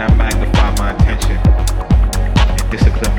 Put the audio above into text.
And I magnify my attention and discipline